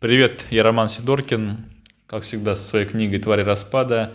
Привет, я Роман Сидоркин, как всегда, со своей книгой «Твари распада».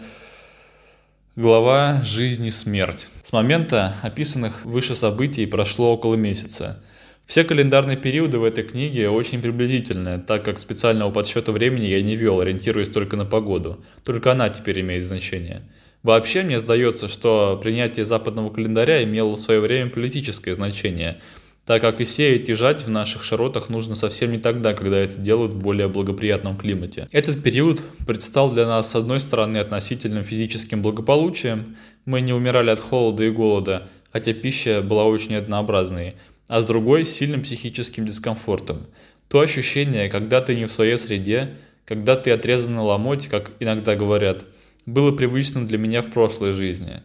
Глава «Жизнь и смерть». С момента описанных выше событий прошло около месяца. Все календарные периоды в этой книге очень приблизительные, так как специального подсчета времени я не вел, ориентируясь только на погоду. Только она теперь имеет значение. Вообще, мне сдается, что принятие западного календаря имело в свое время политическое значение – так как и сеять и жать в наших широтах нужно совсем не тогда, когда это делают в более благоприятном климате. Этот период предстал для нас с одной стороны относительным физическим благополучием, мы не умирали от холода и голода, хотя пища была очень однообразной, а с другой – сильным психическим дискомфортом. То ощущение, когда ты не в своей среде, когда ты отрезан на ломоть, как иногда говорят, было привычным для меня в прошлой жизни.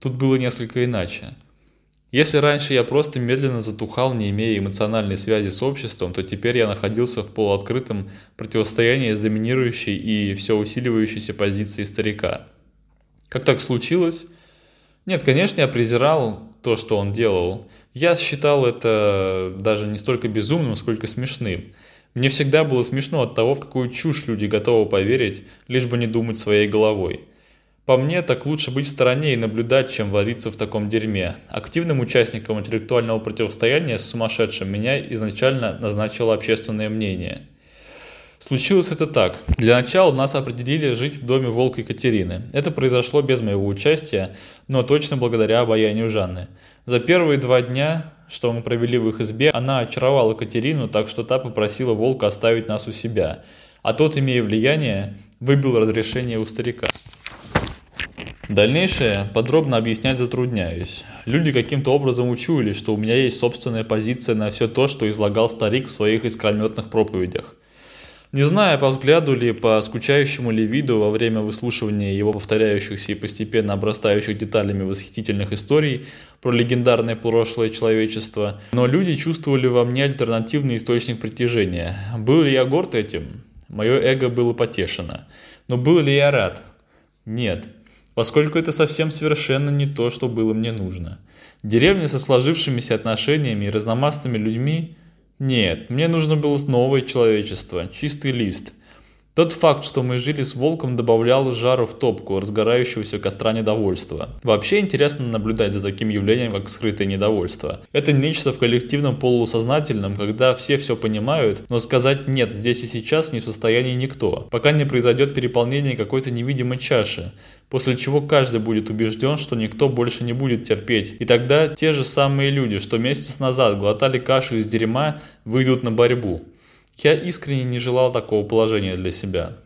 Тут было несколько иначе. Если раньше я просто медленно затухал, не имея эмоциональной связи с обществом, то теперь я находился в полуоткрытом противостоянии с доминирующей и все усиливающейся позицией старика. Как так случилось? Нет, конечно, я презирал то, что он делал. Я считал это даже не столько безумным, сколько смешным. Мне всегда было смешно от того, в какую чушь люди готовы поверить, лишь бы не думать своей головой. По мне, так лучше быть в стороне и наблюдать, чем вариться в таком дерьме. Активным участником интеллектуального противостояния с сумасшедшим меня изначально назначило общественное мнение. Случилось это так. Для начала нас определили жить в доме Волка Екатерины. Это произошло без моего участия, но точно благодаря обаянию Жанны. За первые два дня, что мы провели в их избе, она очаровала Екатерину, так что та попросила Волка оставить нас у себя. А тот, имея влияние, выбил разрешение у старика. Дальнейшее подробно объяснять затрудняюсь. Люди каким-то образом учуяли, что у меня есть собственная позиция на все то, что излагал старик в своих искрометных проповедях. Не зная, по взгляду ли, по скучающему ли виду во время выслушивания его повторяющихся и постепенно обрастающих деталями восхитительных историй про легендарное прошлое человечества, но люди чувствовали во мне альтернативный источник притяжения. Был ли я горд этим? Мое эго было потешено. Но был ли я рад? Нет поскольку это совсем совершенно не то, что было мне нужно. Деревня со сложившимися отношениями и разномастными людьми? Нет, мне нужно было новое человечество, чистый лист – тот факт, что мы жили с волком, добавлял жару в топку разгорающегося костра недовольства. Вообще интересно наблюдать за таким явлением, как скрытое недовольство. Это нечто в коллективном полусознательном, когда все все понимают, но сказать «нет» здесь и сейчас не в состоянии никто, пока не произойдет переполнение какой-то невидимой чаши, после чего каждый будет убежден, что никто больше не будет терпеть. И тогда те же самые люди, что месяц назад глотали кашу из дерьма, выйдут на борьбу. Я искренне не желал такого положения для себя.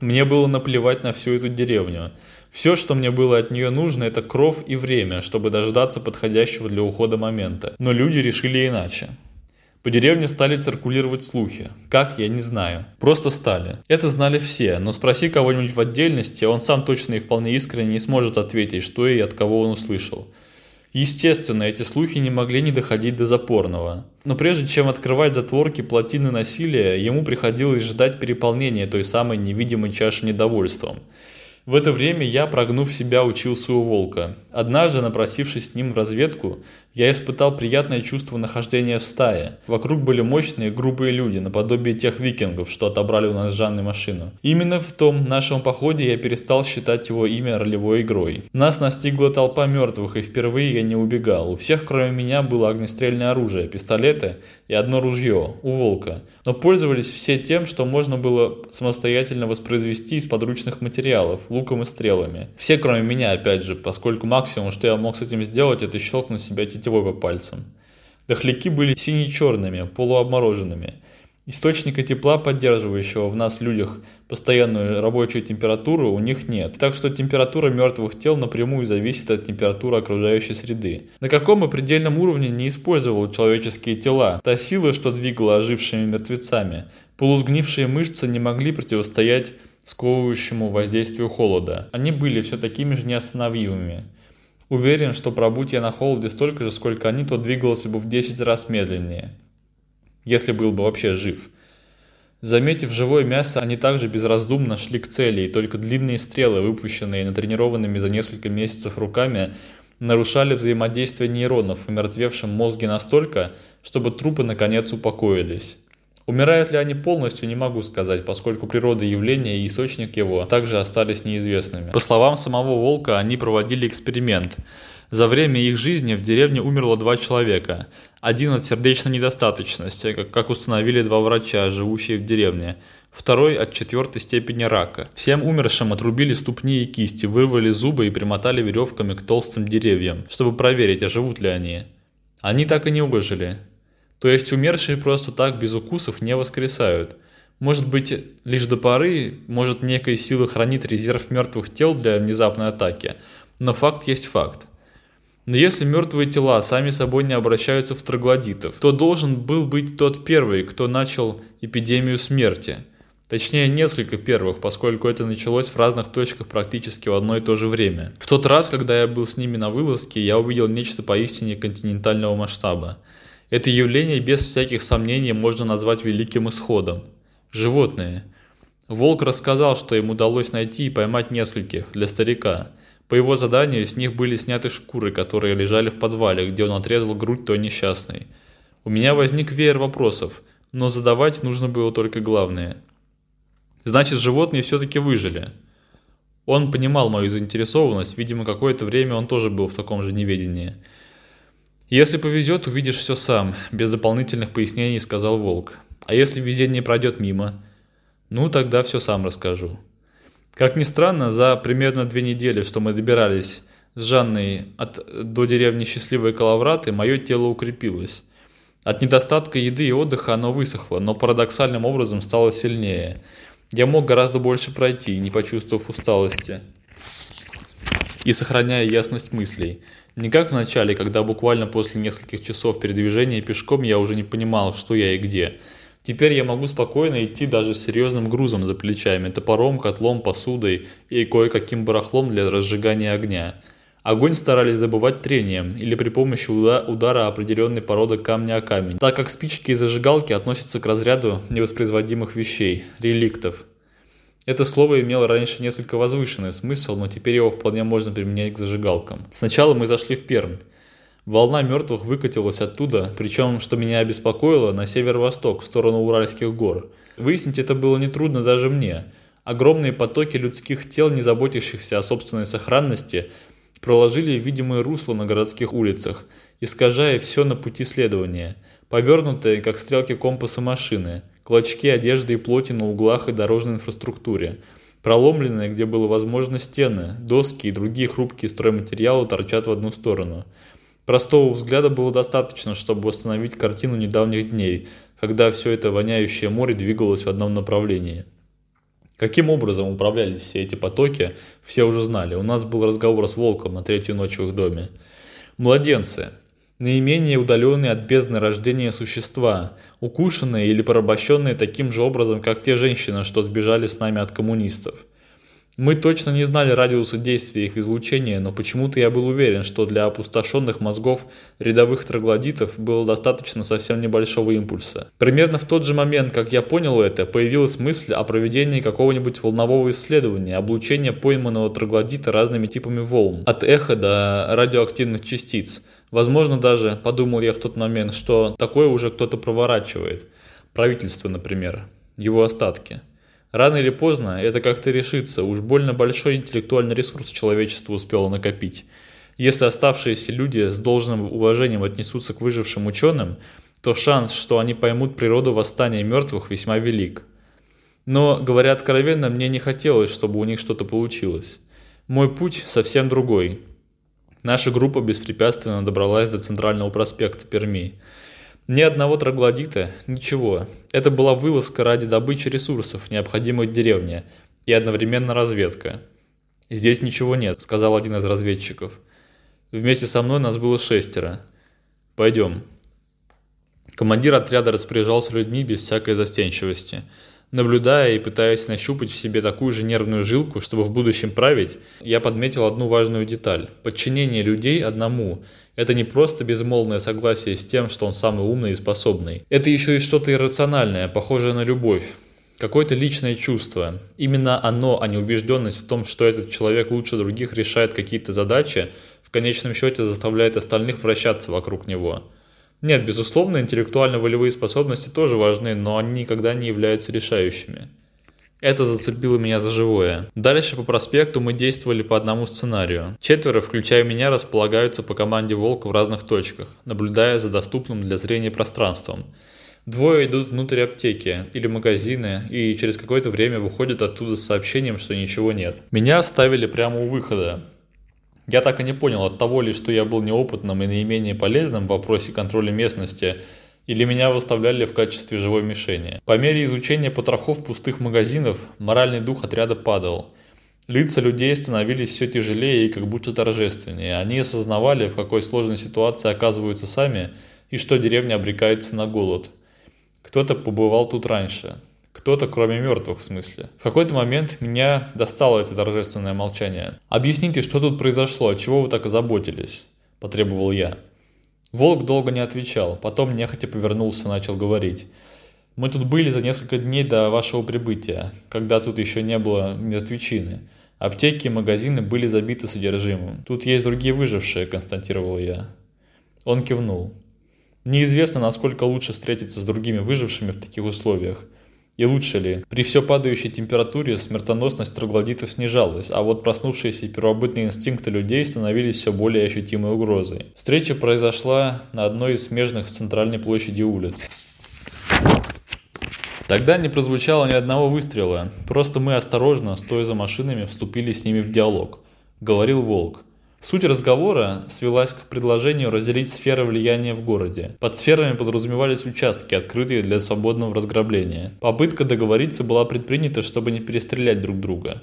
Мне было наплевать на всю эту деревню. Все, что мне было от нее нужно, это кровь и время, чтобы дождаться подходящего для ухода момента. Но люди решили иначе. По деревне стали циркулировать слухи. Как, я не знаю. Просто стали. Это знали все, но спроси кого-нибудь в отдельности, он сам точно и вполне искренне не сможет ответить, что и от кого он услышал. Естественно, эти слухи не могли не доходить до запорного. Но прежде чем открывать затворки плотины насилия, ему приходилось ждать переполнения той самой невидимой чаши недовольством – в это время я, прогнув себя, учился у волка. Однажды, напросившись с ним в разведку, я испытал приятное чувство нахождения в стае. Вокруг были мощные, грубые люди, наподобие тех викингов, что отобрали у нас с Жанной машину. Именно в том нашем походе я перестал считать его имя ролевой игрой. Нас настигла толпа мертвых, и впервые я не убегал. У всех, кроме меня, было огнестрельное оружие, пистолеты и одно ружье, у волка. Но пользовались все тем, что можно было самостоятельно воспроизвести из подручных материалов, луком и стрелами. Все, кроме меня, опять же, поскольку максимум, что я мог с этим сделать, это щелкнуть себя тетивой по пальцам. Дохляки были сине-черными, полуобмороженными. Источника тепла, поддерживающего в нас людях постоянную рабочую температуру, у них нет. Так что температура мертвых тел напрямую зависит от температуры окружающей среды. На каком и предельном уровне не использовал человеческие тела? Та сила, что двигала ожившими мертвецами. Полузгнившие мышцы не могли противостоять сковывающему воздействию холода. Они были все такими же неостановимыми. Уверен, что пробудь я на холоде столько же, сколько они, то двигался бы в 10 раз медленнее. Если был бы вообще жив. Заметив живое мясо, они также безраздумно шли к цели, и только длинные стрелы, выпущенные натренированными за несколько месяцев руками, нарушали взаимодействие нейронов в мертвевшем мозге настолько, чтобы трупы наконец упокоились. Умирают ли они полностью, не могу сказать, поскольку природа явления и источник его также остались неизвестными. По словам самого Волка, они проводили эксперимент. За время их жизни в деревне умерло два человека. Один от сердечной недостаточности, как установили два врача, живущие в деревне. Второй от четвертой степени рака. Всем умершим отрубили ступни и кисти, вырвали зубы и примотали веревками к толстым деревьям, чтобы проверить, а живут ли они. Они так и не выжили. То есть умершие просто так без укусов не воскресают. Может быть, лишь до поры, может некой силы хранит резерв мертвых тел для внезапной атаки. Но факт есть факт. Но если мертвые тела сами собой не обращаются в троглодитов, то должен был быть тот первый, кто начал эпидемию смерти. Точнее, несколько первых, поскольку это началось в разных точках практически в одно и то же время. В тот раз, когда я был с ними на вылазке, я увидел нечто поистине континентального масштаба. Это явление без всяких сомнений можно назвать великим исходом. Животные. Волк рассказал, что им удалось найти и поймать нескольких, для старика. По его заданию с них были сняты шкуры, которые лежали в подвале, где он отрезал грудь той несчастной. У меня возник веер вопросов, но задавать нужно было только главное. Значит, животные все-таки выжили. Он понимал мою заинтересованность, видимо, какое-то время он тоже был в таком же неведении. «Если повезет, увидишь все сам», – без дополнительных пояснений сказал Волк. «А если везение пройдет мимо?» «Ну, тогда все сам расскажу». Как ни странно, за примерно две недели, что мы добирались с Жанной от, до деревни Счастливые Калавраты, мое тело укрепилось. От недостатка еды и отдыха оно высохло, но парадоксальным образом стало сильнее. Я мог гораздо больше пройти, не почувствовав усталости и сохраняя ясность мыслей. Не как в начале, когда буквально после нескольких часов передвижения пешком я уже не понимал, что я и где. Теперь я могу спокойно идти даже с серьезным грузом за плечами, топором, котлом, посудой и кое-каким барахлом для разжигания огня. Огонь старались добывать трением или при помощи удара определенной породы камня о камень, так как спички и зажигалки относятся к разряду невоспроизводимых вещей, реликтов. Это слово имело раньше несколько возвышенный смысл, но теперь его вполне можно применять к зажигалкам. Сначала мы зашли в Пермь. Волна мертвых выкатилась оттуда, причем, что меня обеспокоило, на северо-восток, в сторону Уральских гор. Выяснить это было нетрудно даже мне. Огромные потоки людских тел, не заботящихся о собственной сохранности, проложили видимые русла на городских улицах, искажая все на пути следования, повернутые, как стрелки компаса машины, клочки одежды и плоти на углах и дорожной инфраструктуре, проломленные, где было возможно стены, доски и другие хрупкие стройматериалы торчат в одну сторону. Простого взгляда было достаточно, чтобы восстановить картину недавних дней, когда все это воняющее море двигалось в одном направлении. Каким образом управлялись все эти потоки, все уже знали. У нас был разговор с Волком на третью ночь в их доме. Младенцы наименее удаленные от бездны рождения существа, укушенные или порабощенные таким же образом, как те женщины, что сбежали с нами от коммунистов. Мы точно не знали радиуса действия их излучения, но почему-то я был уверен, что для опустошенных мозгов рядовых троглодитов было достаточно совсем небольшого импульса. Примерно в тот же момент, как я понял это, появилась мысль о проведении какого-нибудь волнового исследования, облучения пойманного троглодита разными типами волн, от эха до радиоактивных частиц. Возможно даже, подумал я в тот момент, что такое уже кто-то проворачивает. Правительство, например. Его остатки. Рано или поздно это как-то решится, уж больно большой интеллектуальный ресурс человечество успело накопить. Если оставшиеся люди с должным уважением отнесутся к выжившим ученым, то шанс, что они поймут природу восстания мертвых, весьма велик. Но, говоря откровенно, мне не хотелось, чтобы у них что-то получилось. Мой путь совсем другой. Наша группа беспрепятственно добралась до центрального проспекта Перми. Ни одного троглодита, ничего. Это была вылазка ради добычи ресурсов, необходимых деревне, и одновременно разведка. «Здесь ничего нет», — сказал один из разведчиков. «Вместе со мной нас было шестеро. Пойдем». Командир отряда распоряжался людьми без всякой застенчивости — Наблюдая и пытаясь нащупать в себе такую же нервную жилку, чтобы в будущем править, я подметил одну важную деталь. Подчинение людей одному – это не просто безмолвное согласие с тем, что он самый умный и способный. Это еще и что-то иррациональное, похожее на любовь. Какое-то личное чувство. Именно оно, а не убежденность в том, что этот человек лучше других решает какие-то задачи, в конечном счете заставляет остальных вращаться вокруг него. Нет, безусловно, интеллектуально-волевые способности тоже важны, но они никогда не являются решающими. Это зацепило меня за живое. Дальше по проспекту мы действовали по одному сценарию. Четверо, включая меня, располагаются по команде «Волк» в разных точках, наблюдая за доступным для зрения пространством. Двое идут внутрь аптеки или магазина и через какое-то время выходят оттуда с сообщением, что ничего нет. Меня оставили прямо у выхода. Я так и не понял, от того ли, что я был неопытным и наименее полезным в вопросе контроля местности, или меня выставляли в качестве живой мишени. По мере изучения потрохов пустых магазинов, моральный дух отряда падал. Лица людей становились все тяжелее и как будто торжественнее. Они осознавали, в какой сложной ситуации оказываются сами, и что деревня обрекается на голод. Кто-то побывал тут раньше. Кто-то, кроме мертвых, в смысле. В какой-то момент меня достало это торжественное молчание. «Объясните, что тут произошло, чего вы так озаботились?» – потребовал я. Волк долго не отвечал, потом нехотя повернулся и начал говорить. «Мы тут были за несколько дней до вашего прибытия, когда тут еще не было мертвечины. Аптеки и магазины были забиты содержимым. Тут есть другие выжившие», – констатировал я. Он кивнул. «Неизвестно, насколько лучше встретиться с другими выжившими в таких условиях. И лучше ли? При все падающей температуре смертоносность троглодитов снижалась, а вот проснувшиеся первобытные инстинкты людей становились все более ощутимой угрозой. Встреча произошла на одной из смежных с центральной площади улиц. Тогда не прозвучало ни одного выстрела, просто мы осторожно, стоя за машинами, вступили с ними в диалог. Говорил Волк. Суть разговора свелась к предложению разделить сферы влияния в городе. Под сферами подразумевались участки, открытые для свободного разграбления. Попытка договориться была предпринята, чтобы не перестрелять друг друга.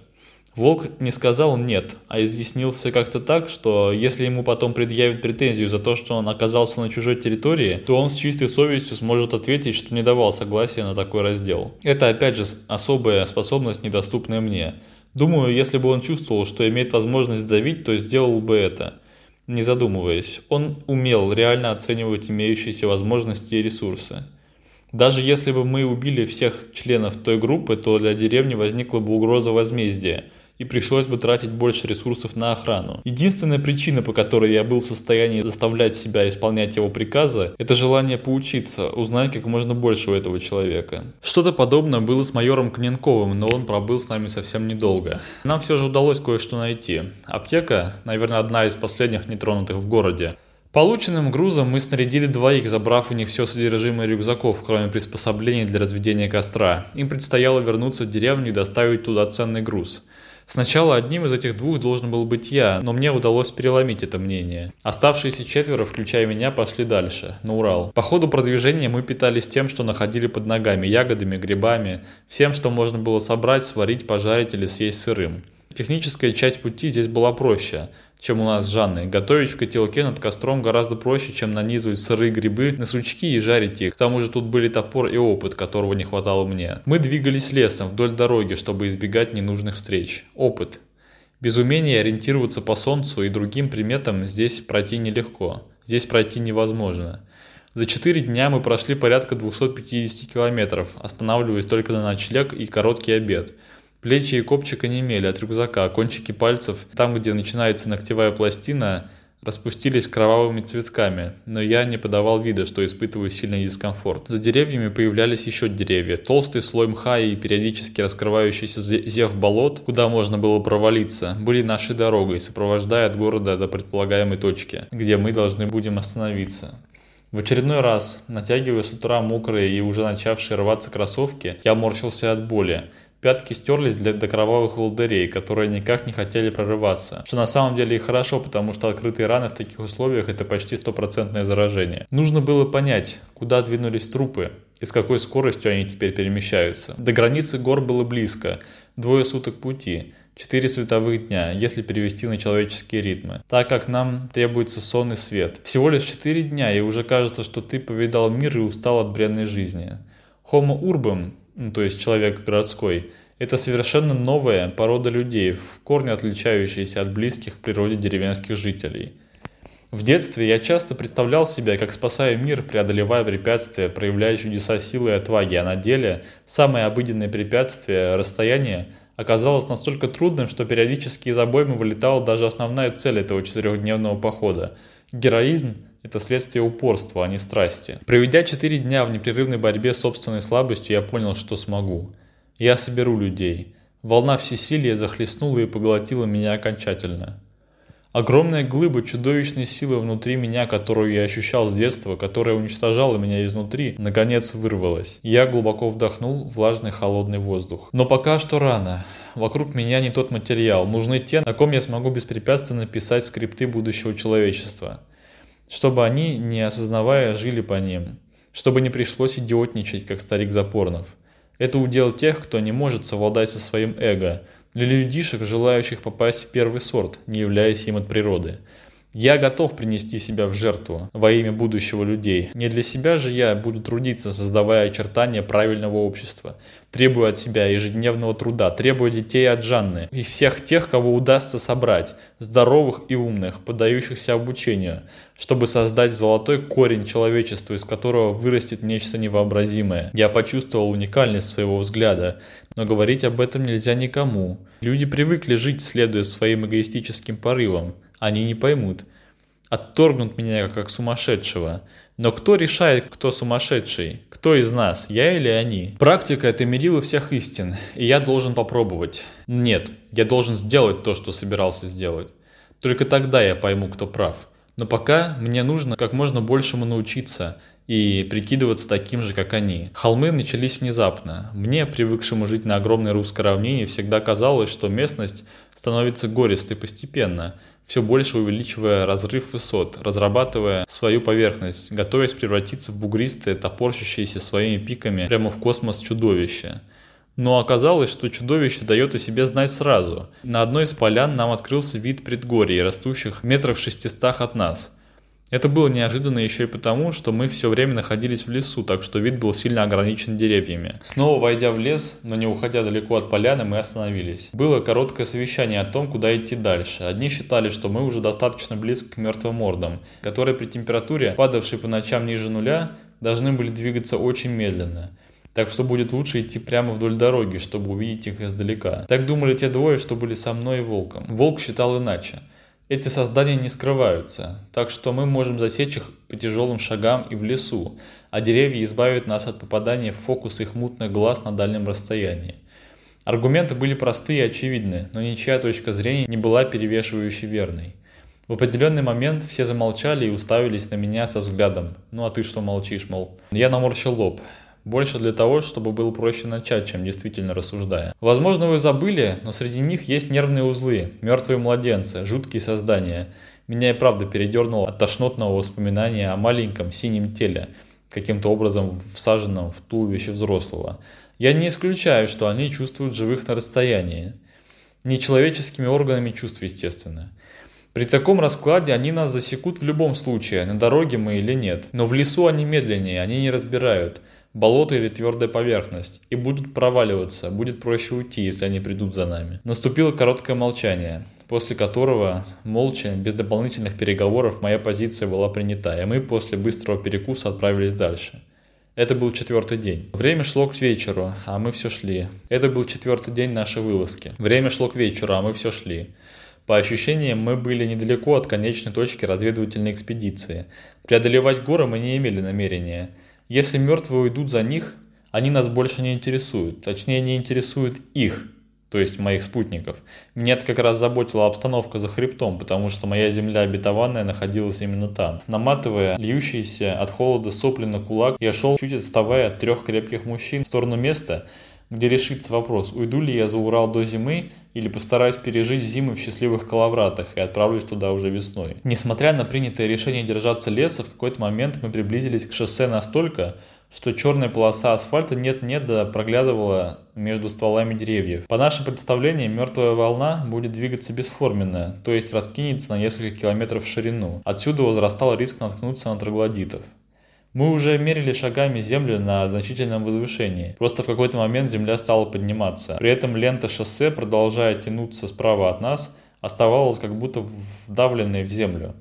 Волк не сказал «нет», а изъяснился как-то так, что если ему потом предъявят претензию за то, что он оказался на чужой территории, то он с чистой совестью сможет ответить, что не давал согласия на такой раздел. Это опять же особая способность, недоступная мне. Думаю, если бы он чувствовал, что имеет возможность давить, то сделал бы это, не задумываясь. Он умел реально оценивать имеющиеся возможности и ресурсы. Даже если бы мы убили всех членов той группы, то для деревни возникла бы угроза возмездия – и пришлось бы тратить больше ресурсов на охрану. Единственная причина, по которой я был в состоянии заставлять себя исполнять его приказы, это желание поучиться, узнать как можно больше у этого человека. Что-то подобное было с майором Кненковым, но он пробыл с нами совсем недолго. Нам все же удалось кое-что найти. Аптека, наверное, одна из последних нетронутых в городе. Полученным грузом мы снарядили двоих, забрав у них все содержимое рюкзаков, кроме приспособлений для разведения костра. Им предстояло вернуться в деревню и доставить туда ценный груз. Сначала одним из этих двух должен был быть я, но мне удалось переломить это мнение. Оставшиеся четверо, включая меня, пошли дальше, на Урал. По ходу продвижения мы питались тем, что находили под ногами, ягодами, грибами, всем, что можно было собрать, сварить, пожарить или съесть сырым. Техническая часть пути здесь была проще, чем у нас с Жанной. Готовить в котелке над костром гораздо проще, чем нанизывать сырые грибы на сучки и жарить их. К тому же тут были топор и опыт, которого не хватало мне. Мы двигались лесом вдоль дороги, чтобы избегать ненужных встреч. Опыт. Без умения ориентироваться по солнцу и другим приметам здесь пройти нелегко. Здесь пройти невозможно. За 4 дня мы прошли порядка 250 километров, останавливаясь только на ночлег и короткий обед – Плечи и копчик онемели от рюкзака, а кончики пальцев, там, где начинается ногтевая пластина, распустились кровавыми цветками, но я не подавал вида, что испытываю сильный дискомфорт. За деревьями появлялись еще деревья, толстый слой мха и периодически раскрывающийся зев болот, куда можно было провалиться, были нашей дорогой, сопровождая от города до предполагаемой точки, где мы должны будем остановиться. В очередной раз, натягивая с утра мокрые и уже начавшие рваться кроссовки, я морщился от боли. Пятки стерлись для, до кровавых волдырей, которые никак не хотели прорываться. Что на самом деле и хорошо, потому что открытые раны в таких условиях это почти стопроцентное заражение. Нужно было понять, куда двинулись трупы и с какой скоростью они теперь перемещаются. До границы гор было близко, двое суток пути. Четыре световых дня, если перевести на человеческие ритмы, так как нам требуется сон и свет. Всего лишь четыре дня, и уже кажется, что ты повидал мир и устал от бренной жизни. Homo urbum ну, то есть человек городской, это совершенно новая порода людей, в корне отличающаяся от близких в природе деревенских жителей. В детстве я часто представлял себя, как спасаю мир, преодолевая препятствия, проявляя чудеса силы и отваги, а на деле самое обыденное препятствие – расстояние – оказалось настолько трудным, что периодически из обоймы вылетала даже основная цель этого четырехдневного похода – героизм это следствие упорства, а не страсти. Проведя четыре дня в непрерывной борьбе с собственной слабостью, я понял, что смогу. Я соберу людей. Волна всесилия захлестнула и поглотила меня окончательно. Огромная глыба чудовищной силы внутри меня, которую я ощущал с детства, которая уничтожала меня изнутри, наконец вырвалась. Я глубоко вдохнул влажный холодный воздух. Но пока что рано. Вокруг меня не тот материал. Нужны те, на ком я смогу беспрепятственно писать скрипты будущего человечества. Чтобы они, не осознавая, жили по ним. Чтобы не пришлось идиотничать, как старик Запорнов. Это удел тех, кто не может совладать со своим эго, для людишек, желающих попасть в первый сорт, не являясь им от природы. Я готов принести себя в жертву во имя будущего людей. Не для себя же я буду трудиться, создавая очертания правильного общества. Требую от себя ежедневного труда, требую детей от Жанны и всех тех, кого удастся собрать, здоровых и умных, поддающихся обучению, чтобы создать золотой корень человечества, из которого вырастет нечто невообразимое. Я почувствовал уникальность своего взгляда, но говорить об этом нельзя никому. Люди привыкли жить, следуя своим эгоистическим порывам. Они не поймут. Отторгнут меня как сумасшедшего. Но кто решает, кто сумасшедший? Кто из нас, я или они? Практика – это мерило всех истин, и я должен попробовать. Нет, я должен сделать то, что собирался сделать. Только тогда я пойму, кто прав. Но пока мне нужно как можно большему научиться и прикидываться таким же, как они. Холмы начались внезапно. Мне, привыкшему жить на огромной русской равнине, всегда казалось, что местность становится гористой постепенно, все больше увеличивая разрыв высот, разрабатывая свою поверхность, готовясь превратиться в бугристое, топорщащееся своими пиками прямо в космос чудовище. Но оказалось, что чудовище дает о себе знать сразу. На одной из полян нам открылся вид предгорий, растущих метров шестистах от нас – это было неожиданно еще и потому, что мы все время находились в лесу, так что вид был сильно ограничен деревьями. Снова войдя в лес, но не уходя далеко от поляны, мы остановились. Было короткое совещание о том, куда идти дальше. Одни считали, что мы уже достаточно близко к мертвым мордам, которые при температуре, падавшей по ночам ниже нуля, должны были двигаться очень медленно. Так что будет лучше идти прямо вдоль дороги, чтобы увидеть их издалека. Так думали те двое, что были со мной и волком. Волк считал иначе. Эти создания не скрываются, так что мы можем засечь их по тяжелым шагам и в лесу, а деревья избавят нас от попадания в фокус их мутных глаз на дальнем расстоянии. Аргументы были простые и очевидны, но ничья точка зрения не была перевешивающей верной. В определенный момент все замолчали и уставились на меня со взглядом «Ну а ты что молчишь, мол?» Я наморщил лоб. Больше для того, чтобы было проще начать, чем действительно рассуждая. Возможно, вы забыли, но среди них есть нервные узлы, мертвые младенцы, жуткие создания. Меня и правда передернуло от тошнотного воспоминания о маленьком синем теле, каким-то образом всаженном в туловище взрослого. Я не исключаю, что они чувствуют живых на расстоянии. Нечеловеческими органами чувств, естественно. При таком раскладе они нас засекут в любом случае, на дороге мы или нет. Но в лесу они медленнее, они не разбирают – болото или твердая поверхность, и будут проваливаться, будет проще уйти, если они придут за нами. Наступило короткое молчание, после которого, молча, без дополнительных переговоров, моя позиция была принята, и мы после быстрого перекуса отправились дальше. Это был четвертый день. Время шло к вечеру, а мы все шли. Это был четвертый день нашей вылазки. Время шло к вечеру, а мы все шли. По ощущениям, мы были недалеко от конечной точки разведывательной экспедиции. Преодолевать горы мы не имели намерения – если мертвые уйдут за них, они нас больше не интересуют. Точнее, не интересуют их, то есть моих спутников. Меня это как раз заботила обстановка за хребтом, потому что моя земля обетованная находилась именно там. Наматывая льющиеся от холода сопли на кулак, я шел, чуть отставая от трех крепких мужчин в сторону места, где решится вопрос, уйду ли я за Урал до зимы или постараюсь пережить зиму в счастливых Калавратах и отправлюсь туда уже весной. Несмотря на принятое решение держаться леса, в какой-то момент мы приблизились к шоссе настолько, что черная полоса асфальта нет-нет да проглядывала между стволами деревьев. По нашим представлениям, мертвая волна будет двигаться бесформенно, то есть раскинется на несколько километров в ширину. Отсюда возрастал риск наткнуться на троглодитов. Мы уже мерили шагами землю на значительном возвышении. Просто в какой-то момент земля стала подниматься. При этом лента шоссе, продолжая тянуться справа от нас, оставалась как будто вдавленной в землю.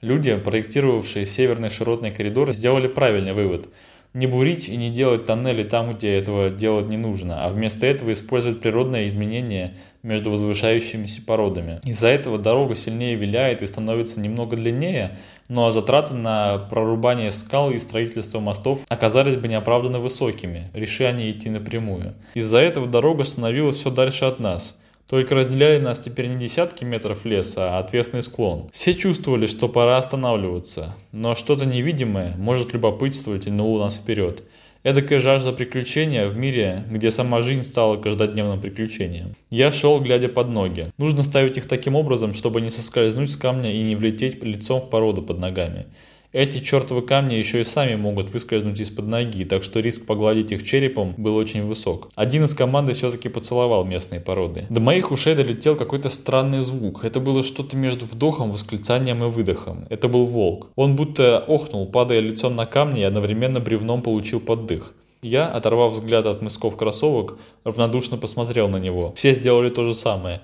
Люди, проектировавшие северный широтный коридор, сделали правильный вывод. Не бурить и не делать тоннели там, где этого делать не нужно, а вместо этого использовать природные изменения между возвышающимися породами. Из-за этого дорога сильнее виляет и становится немного длиннее, но затраты на прорубание скал и строительство мостов оказались бы неоправданно высокими, реши они идти напрямую. Из-за этого дорога становилась все дальше от нас – только разделяли нас теперь не десятки метров леса, а отвесный склон. Все чувствовали, что пора останавливаться, но что-то невидимое может любопытствовать и тянуло нас вперед. Эдакая жажда приключения в мире, где сама жизнь стала каждодневным приключением. Я шел, глядя под ноги. Нужно ставить их таким образом, чтобы не соскользнуть с камня и не влететь лицом в породу под ногами. Эти чертовы камни еще и сами могут выскользнуть из-под ноги, так что риск погладить их черепом был очень высок. Один из команды все-таки поцеловал местные породы. До моих ушей долетел какой-то странный звук. Это было что-то между вдохом, восклицанием и выдохом. Это был волк. Он будто охнул, падая лицом на камни и одновременно бревном получил поддых. Я, оторвав взгляд от мысков кроссовок, равнодушно посмотрел на него. Все сделали то же самое.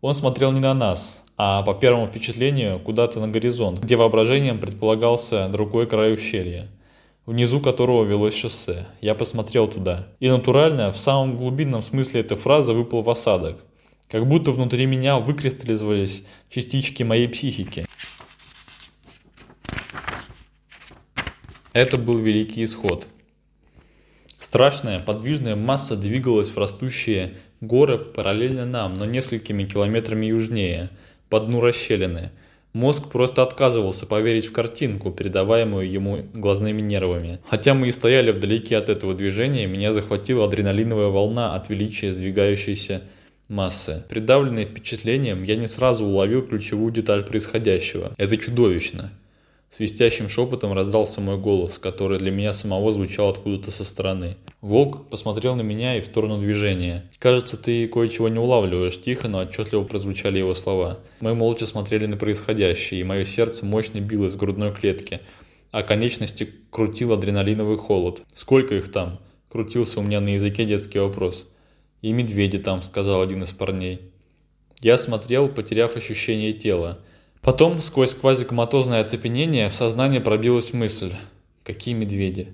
Он смотрел не на нас, а по первому впечатлению куда-то на горизонт, где воображением предполагался другой край ущелья, внизу которого велось шоссе. Я посмотрел туда. И натурально, в самом глубинном смысле этой фразы выпал в осадок. Как будто внутри меня выкристаллизовались частички моей психики. Это был великий исход. Страшная подвижная масса двигалась в растущие горы параллельно нам, но несколькими километрами южнее, по дну расщелины. Мозг просто отказывался поверить в картинку, передаваемую ему глазными нервами. Хотя мы и стояли вдалеке от этого движения, меня захватила адреналиновая волна от величия сдвигающейся массы. Придавленный впечатлением, я не сразу уловил ключевую деталь происходящего. Это чудовищно. Свистящим шепотом раздался мой голос, который для меня самого звучал откуда-то со стороны. Волк посмотрел на меня и в сторону движения. «Кажется, ты кое-чего не улавливаешь», – тихо, но отчетливо прозвучали его слова. Мы молча смотрели на происходящее, и мое сердце мощно билось в грудной клетке, а конечности крутил адреналиновый холод. «Сколько их там?» – крутился у меня на языке детский вопрос. «И медведи там», – сказал один из парней. Я смотрел, потеряв ощущение тела. Потом, сквозь квазикоматозное оцепенение, в сознание пробилась мысль. Какие медведи?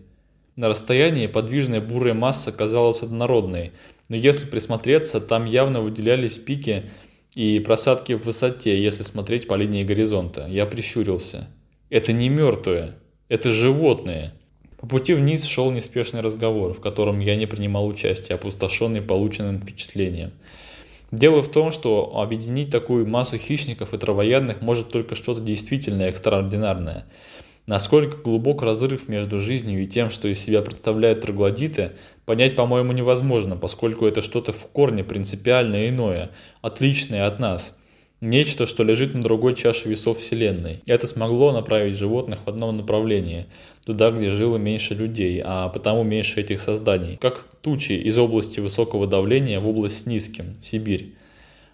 На расстоянии подвижная бурая масса казалась однородной, но если присмотреться, там явно выделялись пики и просадки в высоте, если смотреть по линии горизонта. Я прищурился. Это не мертвые, это животные. По пути вниз шел неспешный разговор, в котором я не принимал участия, опустошенный полученным впечатлением. Дело в том, что объединить такую массу хищников и травоядных может только что-то действительно экстраординарное. Насколько глубок разрыв между жизнью и тем, что из себя представляют троглодиты, понять, по-моему, невозможно, поскольку это что-то в корне принципиально иное, отличное от нас – Нечто, что лежит на другой чаше весов Вселенной. Это смогло направить животных в одном направлении, туда, где жило меньше людей, а потому меньше этих созданий. Как тучи из области высокого давления в область с низким, в Сибирь.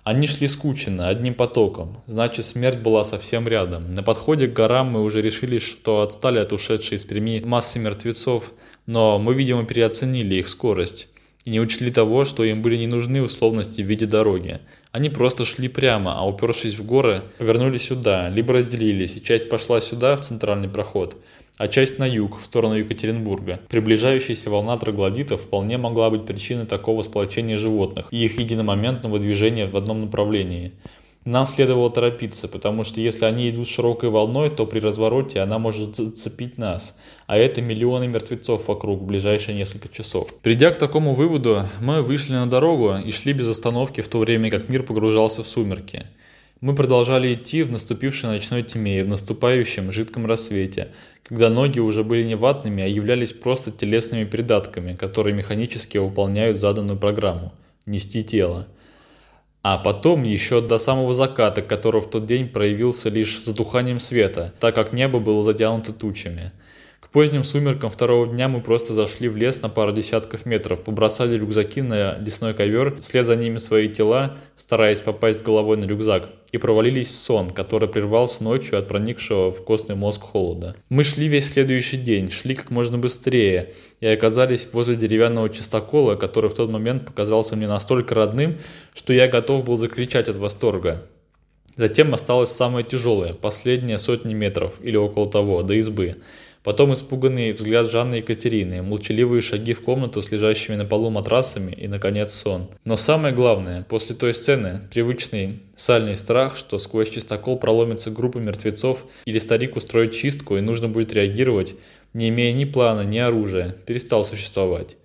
Они шли скученно, одним потоком. Значит, смерть была совсем рядом. На подходе к горам мы уже решили, что отстали от ушедшей из Перми массы мертвецов, но мы, видимо, переоценили их скорость и не учли того, что им были не нужны условности в виде дороги. Они просто шли прямо, а упершись в горы, повернули сюда, либо разделились, и часть пошла сюда, в центральный проход, а часть на юг, в сторону Екатеринбурга. Приближающаяся волна троглодитов вполне могла быть причиной такого сплочения животных и их единомоментного движения в одном направлении – нам следовало торопиться, потому что если они идут широкой волной, то при развороте она может зацепить нас, а это миллионы мертвецов вокруг в ближайшие несколько часов. Придя к такому выводу, мы вышли на дорогу и шли без остановки в то время, как мир погружался в сумерки. Мы продолжали идти в наступившей ночной тьме и в наступающем жидком рассвете, когда ноги уже были не ватными, а являлись просто телесными придатками, которые механически выполняют заданную программу – нести тело. А потом еще до самого заката, который в тот день проявился лишь затуханием света, так как небо было затянуто тучами поздним сумеркам второго дня мы просто зашли в лес на пару десятков метров, побросали рюкзаки на лесной ковер, вслед за ними свои тела, стараясь попасть головой на рюкзак, и провалились в сон, который прервался ночью от проникшего в костный мозг холода. Мы шли весь следующий день, шли как можно быстрее, и оказались возле деревянного чистокола, который в тот момент показался мне настолько родным, что я готов был закричать от восторга. Затем осталось самое тяжелое, последние сотни метров или около того, до избы. Потом испуганный взгляд Жанны Екатерины, молчаливые шаги в комнату с лежащими на полу матрасами и, наконец, сон. Но самое главное, после той сцены, привычный сальный страх, что сквозь чистокол проломится группа мертвецов или старик устроит чистку и нужно будет реагировать, не имея ни плана, ни оружия, перестал существовать.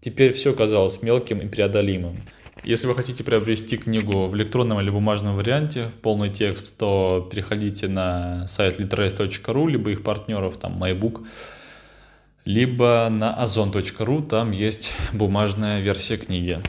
Теперь все казалось мелким и преодолимым. Если вы хотите приобрести книгу в электронном или бумажном варианте, в полный текст, то переходите на сайт litres.ru, либо их партнеров, там MyBook, либо на ozon.ru, там есть бумажная версия книги.